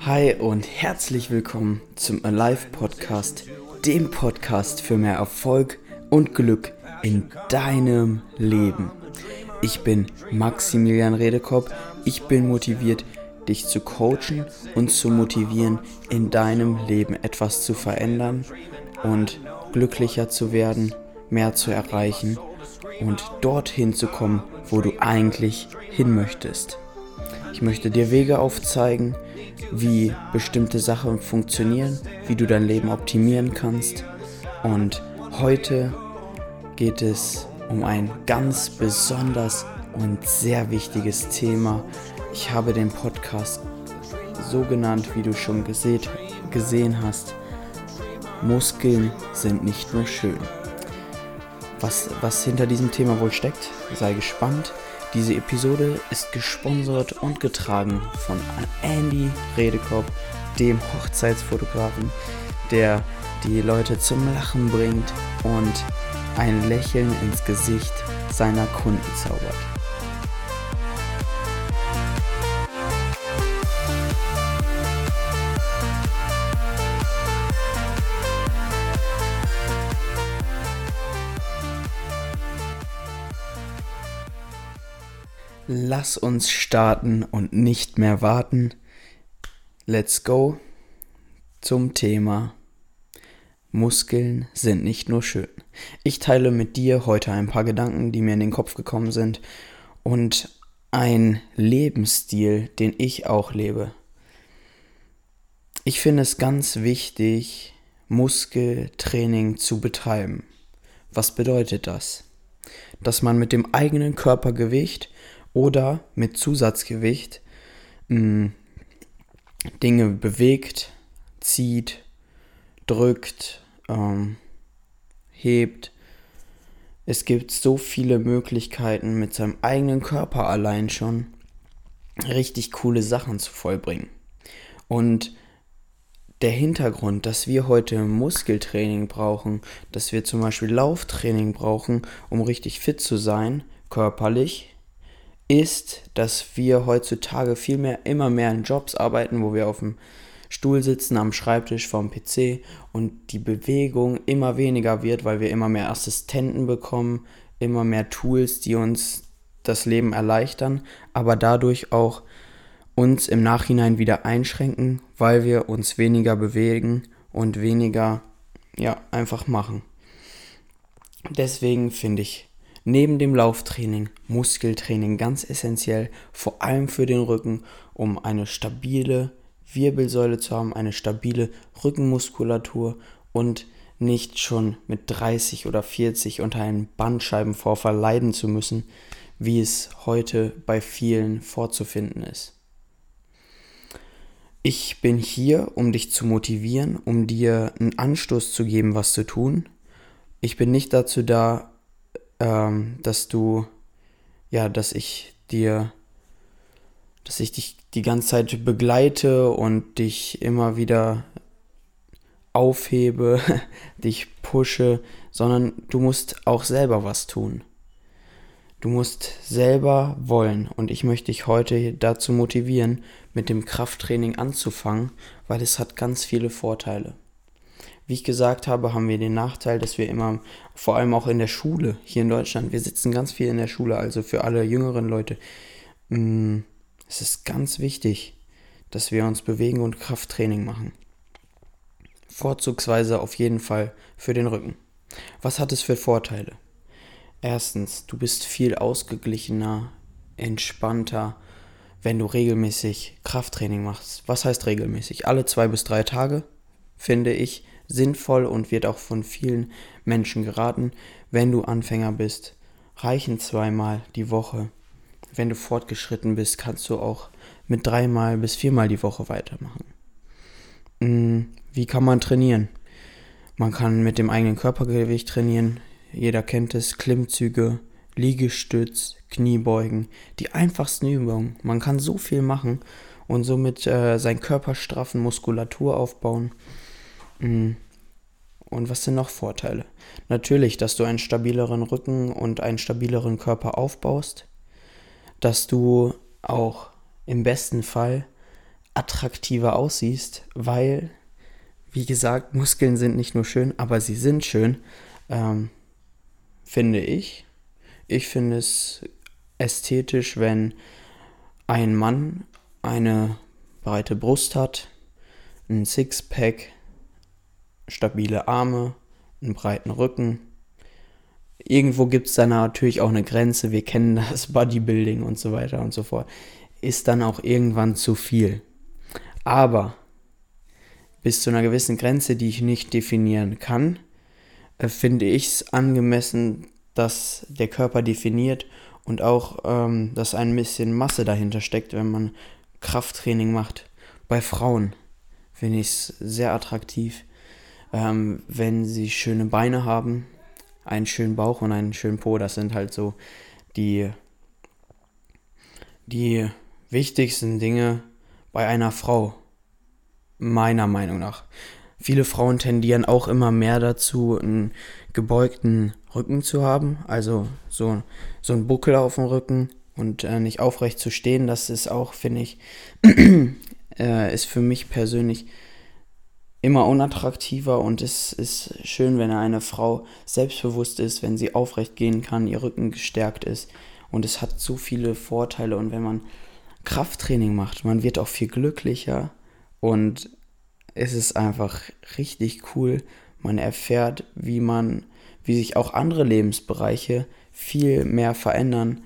Hi und herzlich willkommen zum Alive Podcast, dem Podcast für mehr Erfolg und Glück in deinem Leben. Ich bin Maximilian Redekopp. Ich bin motiviert, dich zu coachen und zu motivieren, in deinem Leben etwas zu verändern und glücklicher zu werden, mehr zu erreichen und dorthin zu kommen, wo du eigentlich hin möchtest. Ich möchte dir Wege aufzeigen, wie bestimmte Sachen funktionieren, wie du dein Leben optimieren kannst. Und heute geht es um ein ganz besonders und sehr wichtiges Thema. Ich habe den Podcast so genannt, wie du schon gesehen, hast. Muskeln sind nicht nur schön. Was, was hinter diesem Thema wohl steckt, sei gespannt. Diese Episode ist gesponsert und getragen von Andy Redekopp, dem Hochzeitsfotografen, der die Leute zum Lachen bringt und ein Lächeln ins Gesicht seiner Kunden zaubert. Lass uns starten und nicht mehr warten. Let's go zum Thema Muskeln sind nicht nur schön. Ich teile mit dir heute ein paar Gedanken, die mir in den Kopf gekommen sind und ein Lebensstil, den ich auch lebe. Ich finde es ganz wichtig, Muskeltraining zu betreiben. Was bedeutet das? Dass man mit dem eigenen Körpergewicht oder mit Zusatzgewicht mh, hm, Dinge bewegt, zieht, drückt, ähm, hebt. Es gibt so viele Möglichkeiten, mit seinem eigenen Körper allein schon richtig coole Sachen zu vollbringen. Und der Hintergrund, dass wir heute Muskeltraining brauchen, dass wir zum Beispiel Lauftraining brauchen, um richtig fit zu sein, körperlich, ist, dass wir heutzutage viel mehr, immer mehr in Jobs arbeiten, wo wir auf dem Stuhl sitzen, am Schreibtisch vorm PC und die Bewegung immer weniger wird, weil wir immer mehr Assistenten bekommen, immer mehr Tools, die uns das Leben erleichtern, aber dadurch auch uns im Nachhinein wieder einschränken, weil wir uns weniger bewegen und weniger, ja, einfach machen. Deswegen finde ich Neben dem Lauftraining, Muskeltraining ganz essentiell, vor allem für den Rücken, um eine stabile Wirbelsäule zu haben, eine stabile Rückenmuskulatur und nicht schon mit 30 oder 40 unter einem Bandscheibenvorfall leiden zu müssen, wie es heute bei vielen vorzufinden ist. Ich bin hier, um dich zu motivieren, um dir einen Anstoß zu geben, was zu tun. Ich bin nicht dazu da, ähm, dass du, ja, dass ich dir, dass ich dich die ganze Zeit begleite und dich immer wieder aufhebe, dich pushe, sondern du musst auch selber was tun. Du musst selber wollen und ich möchte dich heute dazu motivieren, mit dem Krafttraining anzufangen, weil es hat ganz viele Vorteile. Wie ich gesagt habe, haben wir den Nachteil, dass wir immer, vor allem auch in der Schule hier in Deutschland, wir sitzen ganz viel in der Schule, also für alle jüngeren Leute, mm, es ist ganz wichtig, dass wir uns bewegen und Krafttraining machen. Vorzugsweise auf jeden Fall für den Rücken. Was hat es für Vorteile? Erstens, du bist viel ausgeglichener, entspannter, wenn du regelmäßig Krafttraining machst. Was heißt regelmäßig? Alle zwei bis drei Tage, finde ich, sinnvoll und wird auch von vielen Menschen geraten. Wenn du Anfänger bist, reichen zweimal die Woche. Wenn du fortgeschritten bist, kannst du auch mit dreimal bis viermal die Woche weitermachen. Hm, wie kann man trainieren? Man kann mit dem eigenen Körpergewicht trainieren. Jeder kennt es. Klimmzüge, Liegestütz, Kniebeugen. Die einfachsten Übungen. Man kann so viel machen und somit äh, seinen Körper straffen, Muskulatur aufbauen. Mhm. Und was sind noch Vorteile? Natürlich, dass du einen stabileren Rücken und einen stabileren Körper aufbaust, dass du auch im besten Fall attraktiver aussiehst, weil, wie gesagt, Muskeln sind nicht nur schön, aber sie sind schön, ähm, finde ich. Ich finde es ästhetisch, wenn ein Mann eine breite Brust hat, ein Sixpack, stabile Arme, einen breiten Rücken. Irgendwo gibt es da natürlich auch eine Grenze. Wir kennen das Bodybuilding und so weiter und so fort. Ist dann auch irgendwann zu viel. Aber bis zu einer gewissen Grenze, die ich nicht definieren kann, äh, finde ich es angemessen, dass der Körper definiert und auch, ähm, dass ein bisschen Masse dahinter steckt, wenn man Krafttraining macht. Bei Frauen finde ich es sehr attraktiv, ähm, wenn sie schöne Beine haben, einen schönen Bauch und einen schönen Po. Das sind halt so die, die wichtigsten Dinge bei einer Frau, meiner Meinung nach. Viele Frauen tendieren auch immer mehr dazu, einen gebeugten Rücken zu haben, also so, so ein Buckel auf dem Rücken und äh, nicht aufrecht zu stehen. Das ist auch, finde ich, äh, ist für mich persönlich immer unattraktiver und es ist schön, wenn eine Frau selbstbewusst ist, wenn sie aufrecht gehen kann, ihr Rücken gestärkt ist und es hat so viele Vorteile und wenn man Krafttraining macht, man wird auch viel glücklicher und es ist einfach richtig cool. Man erfährt, wie man, wie sich auch andere Lebensbereiche viel mehr verändern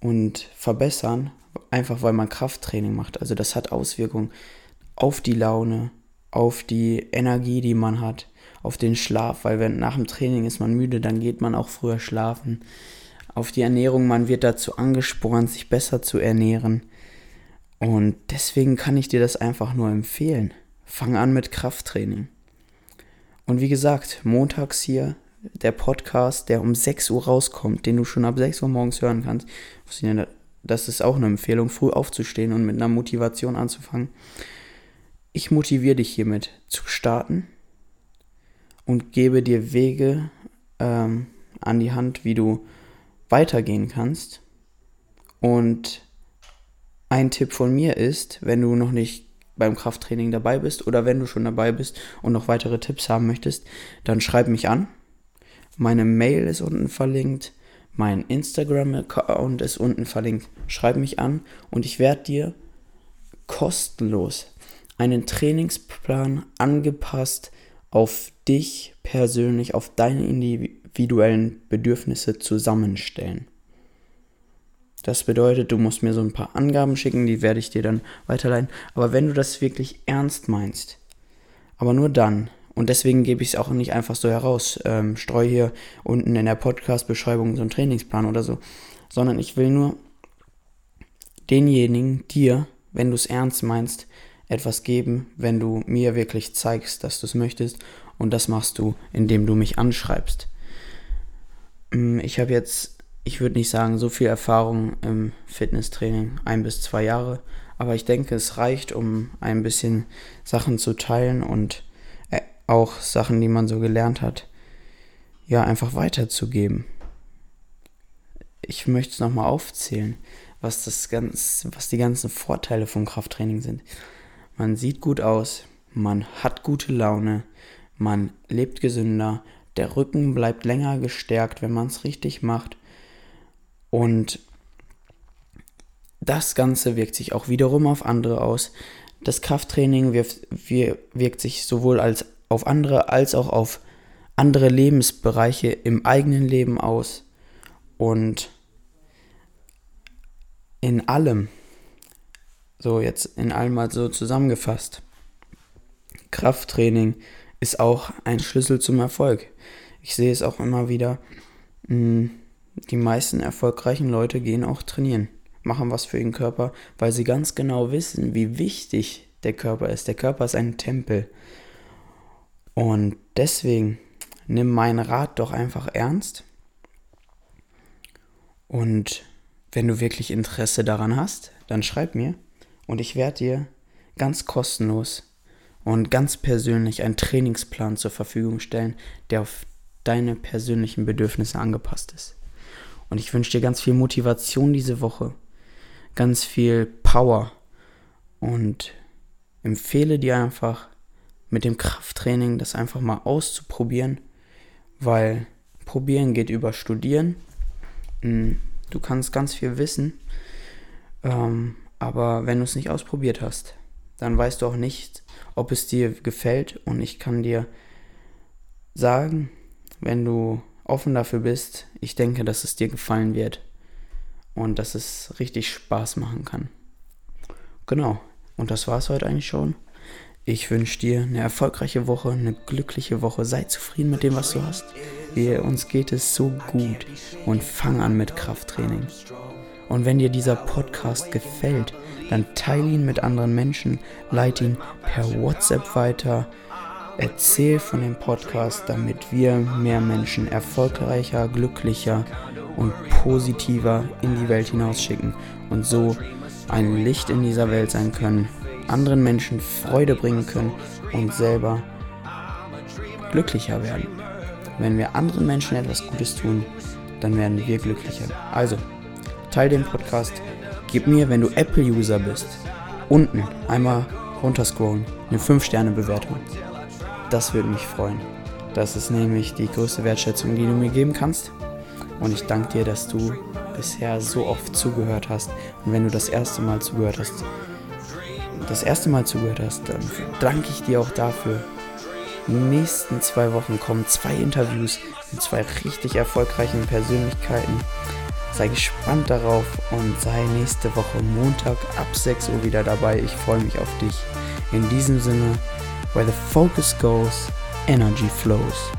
und verbessern, einfach weil man Krafttraining macht. Also das hat Auswirkungen auf die Laune, auf die Energie, die man hat, auf den Schlaf, weil wenn nach dem Training ist man müde, dann geht man auch früher schlafen. Auf die Ernährung, man wird dazu angespornt, sich besser zu ernähren. Und deswegen kann ich dir das einfach nur empfehlen. Fang an mit Krafttraining. Und wie gesagt, montags hier der Podcast, der um 6 Uhr rauskommt, den du schon ab 6 Uhr morgens hören kannst. Das ist auch eine Empfehlung, früh aufzustehen und mit einer Motivation anzufangen. Ich motiviere dich hiermit zu starten und gebe dir Wege ähm, an die Hand, wie du weitergehen kannst. Und ein Tipp von mir ist, wenn du noch nicht beim Krafttraining dabei bist oder wenn du schon dabei bist und noch weitere Tipps haben möchtest, dann schreib mich an. Meine Mail ist unten verlinkt, mein Instagram-Account ist unten verlinkt. Schreib mich an und ich werde dir kostenlos einen Trainingsplan angepasst auf dich persönlich, auf deine individuellen Bedürfnisse zusammenstellen. Das bedeutet, du musst mir so ein paar Angaben schicken, die werde ich dir dann weiterleiten. Aber wenn du das wirklich ernst meinst, aber nur dann, und deswegen gebe ich es auch nicht einfach so heraus, ähm, streue hier unten in der Podcast-Beschreibung so einen Trainingsplan oder so, sondern ich will nur denjenigen, dir, wenn du es ernst meinst, etwas geben, wenn du mir wirklich zeigst, dass du es möchtest. Und das machst du, indem du mich anschreibst. Mm, ich habe jetzt ich würde nicht sagen, so viel Erfahrung im Fitnesstraining, ein bis zwei Jahre, aber ich denke, es reicht, um ein bisschen Sachen zu teilen und äh, auch Sachen, die man so gelernt hat, ja, einfach weiterzugeben. Ich möchte es nochmal aufzählen, was, das ganz, was die ganzen Vorteile vom Krafttraining sind. Man sieht gut aus, man hat gute Laune, man lebt gesünder, der Rücken bleibt länger gestärkt, wenn man es richtig macht und das Ganze wirkt sich auch wiederum auf andere aus. Das Krafttraining wirkt, wirkt sich sowohl als auf andere als auch auf andere Lebensbereiche im eigenen Leben aus. Und in allem, so jetzt in allem mal so zusammengefasst, Krafttraining ist auch ein Schlüssel zum Erfolg. Ich sehe es auch immer wieder. Mh, hm, die meisten erfolgreichen Leute gehen auch trainieren, machen was für ihren Körper, weil sie ganz genau wissen, wie wichtig der Körper ist. Der Körper ist ein Tempel. Und deswegen nimm meinen Rat doch einfach ernst. Und wenn du wirklich Interesse daran hast, dann schreib mir und ich werde dir ganz kostenlos und ganz persönlich einen Trainingsplan zur Verfügung stellen, der auf deine persönlichen Bedürfnisse angepasst ist. Und ich wünsche dir ganz viel Motivation diese Woche. ganz viel Power und empfehle dir einfach mit dem Krafttraining das einfach mal auszuprobieren, weil probieren geht über studieren. Hm, du kannst ganz viel wissen, ähm, aber wenn du es nicht ausprobiert hast, dann weißt du auch nicht, ob es dir gefällt. Und ich kann dir sagen, wenn du offen dafür bist, ich denke, dass es dir gefallen wird und dass es richtig Spaß machen kann. Genau, und das war es heute eigentlich schon. Ich wünsche dir eine erfolgreiche Woche, eine glückliche Woche. Sei zufrieden mit dem, was du hast. Wir, uns geht es so gut und fang an mit Krafttraining. Und wenn dir dieser Podcast gefällt, dann teile ihn mit anderen Menschen, leite ihn per WhatsApp weiter, erzähl von dem Podcast, damit wir mehr Menschen erfolgreicher, glücklicher und positiver in die Welt hinausschicken und so ein Licht in dieser Welt sein können, anderen Menschen Freude bringen können und selber glücklicher werden. Wenn wir anderen Menschen etwas Gutes tun, dann werden wir glücklicher. Also, teile den Podcast, gib mir, wenn du Apple-User bist, unten einmal runterscrollen, eine 5-Sterne-Bewertung. Das würde mich freuen. Das ist nämlich die größte Wertschätzung, die du mir geben kannst. Und ich danke dir, dass du bisher so oft zugehört hast. Und wenn du das erste Mal zugehört hast, das erste Mal zugehört hast, dann danke ich dir auch dafür. In den nächsten zwei Wochen kommen zwei Interviews mit zwei richtig erfolgreichen Persönlichkeiten. Sei gespannt darauf und sei nächste Woche Montag ab 6 Uhr wieder dabei. Ich freue mich auf dich. In diesem Sinne, where the focus goes, energy flows.